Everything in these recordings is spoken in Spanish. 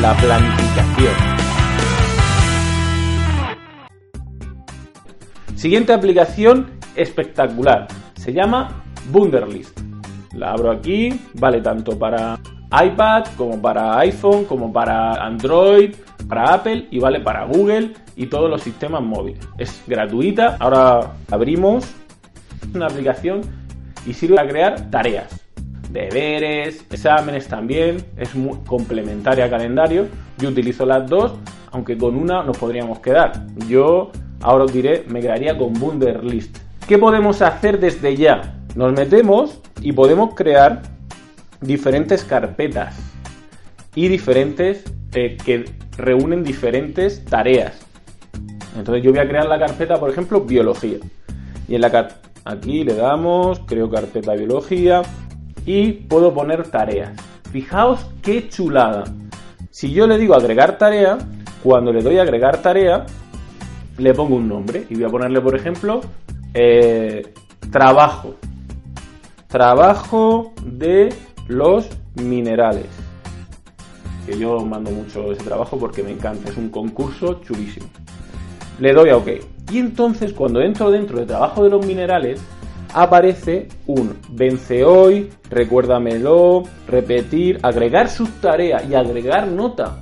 la planificación. Siguiente aplicación espectacular. Se llama Wunderlist. La abro aquí, vale tanto para iPad como para iPhone, como para Android, para Apple y vale para Google y todos los sistemas móviles. Es gratuita. Ahora abrimos una aplicación y sirve para crear tareas, deberes, exámenes también. Es muy complementaria a calendario. Yo utilizo las dos, aunque con una nos podríamos quedar. Yo ahora os diré, me quedaría con Wunderlist. ¿Qué podemos hacer desde ya? Nos metemos y podemos crear diferentes carpetas y diferentes eh, que reúnen diferentes tareas. Entonces yo voy a crear la carpeta, por ejemplo, biología. Y en la aquí le damos, creo carpeta biología y puedo poner tareas. Fijaos qué chulada. Si yo le digo agregar tarea, cuando le doy agregar tarea, le pongo un nombre y voy a ponerle, por ejemplo, eh, trabajo trabajo de los minerales. Que yo mando mucho ese trabajo porque me encanta, es un concurso chulísimo. Le doy a OK. Y entonces cuando entro dentro de trabajo de los minerales, aparece un vence hoy, recuérdamelo, repetir, agregar subtarea y agregar nota.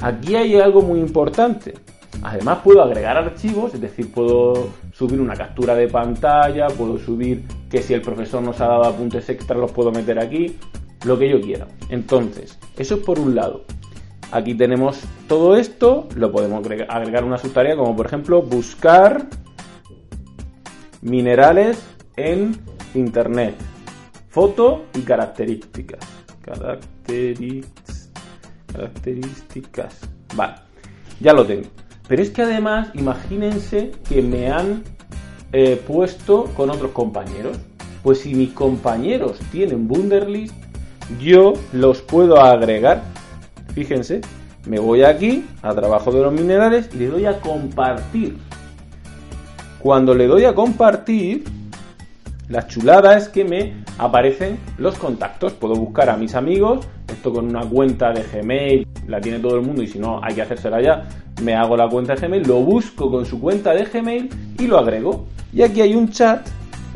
Aquí hay algo muy importante. Además puedo agregar archivos, es decir, puedo subir una captura de pantalla, puedo subir que si el profesor nos ha dado apuntes extra los puedo meter aquí, lo que yo quiera. Entonces, eso es por un lado. Aquí tenemos todo esto, lo podemos agregar una subtarea como por ejemplo buscar minerales en internet, foto y características. Características. Vale, ya lo tengo. Pero es que además, imagínense que me han eh, puesto con otros compañeros. Pues si mis compañeros tienen Wunderlist, yo los puedo agregar. Fíjense, me voy aquí a trabajo de los minerales y le doy a compartir. Cuando le doy a compartir, la chulada es que me aparecen los contactos. Puedo buscar a mis amigos, esto con una cuenta de Gmail, la tiene todo el mundo y si no hay que hacérsela ya, me hago la cuenta de Gmail, lo busco con su cuenta de Gmail y lo agrego. Y aquí hay un chat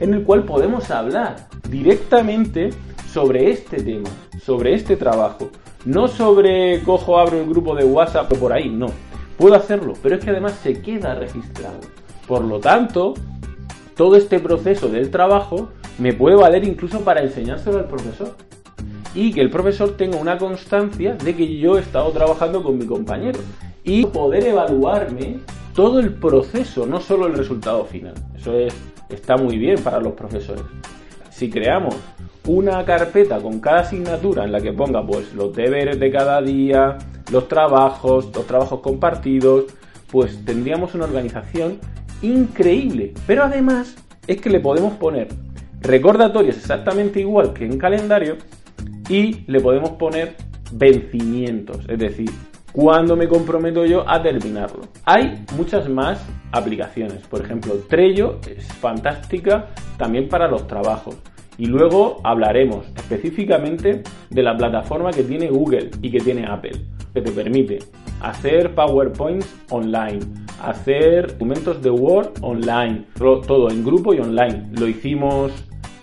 en el cual podemos hablar directamente sobre este tema, sobre este trabajo. No sobre cojo, abro el grupo de WhatsApp o por ahí, no. Puedo hacerlo, pero es que además se queda registrado. Por lo tanto, todo este proceso del trabajo me puede valer incluso para enseñárselo al profesor. Y que el profesor tenga una constancia de que yo he estado trabajando con mi compañero y poder evaluarme todo el proceso, no solo el resultado final. Eso es, está muy bien para los profesores. Si creamos una carpeta con cada asignatura en la que ponga pues los deberes de cada día, los trabajos, los trabajos compartidos, pues tendríamos una organización increíble. Pero además es que le podemos poner recordatorios exactamente igual que en calendario y le podemos poner vencimientos, es decir, cuando me comprometo yo a terminarlo. Hay muchas más aplicaciones, por ejemplo, Trello es fantástica también para los trabajos. Y luego hablaremos específicamente de la plataforma que tiene Google y que tiene Apple, que te permite hacer PowerPoints online, hacer documentos de Word online, todo en grupo y online. Lo hicimos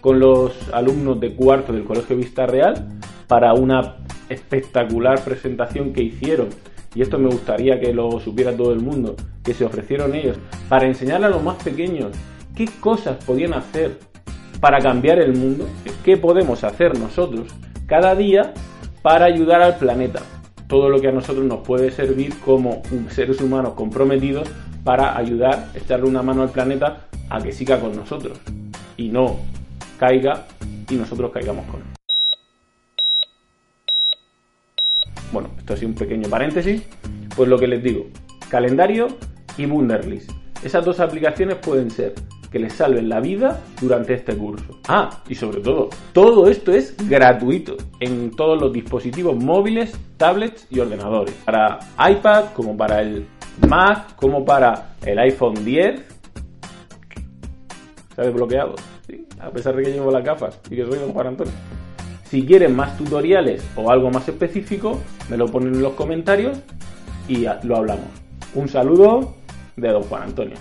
con los alumnos de cuarto del Colegio Vista Real para una espectacular presentación que hicieron, y esto me gustaría que lo supiera todo el mundo, que se ofrecieron ellos, para enseñarle a los más pequeños qué cosas podían hacer para cambiar el mundo, qué podemos hacer nosotros cada día para ayudar al planeta. Todo lo que a nosotros nos puede servir como seres humanos comprometidos para ayudar, echarle una mano al planeta a que siga con nosotros y no caiga y nosotros caigamos con él. Bueno, esto ha sido un pequeño paréntesis. Pues lo que les digo, calendario y Wunderlist. Esas dos aplicaciones pueden ser que les salven la vida durante este curso. Ah, y sobre todo, todo esto es gratuito en todos los dispositivos móviles, tablets y ordenadores. Para iPad, como para el Mac, como para el iPhone 10. ¿Está desbloqueado? Sí, a pesar de que llevo las gafas y que soy don Juan Antonio. Si quieren más tutoriales o algo más específico, me lo ponen en los comentarios y lo hablamos. Un saludo de don Juan Antonio.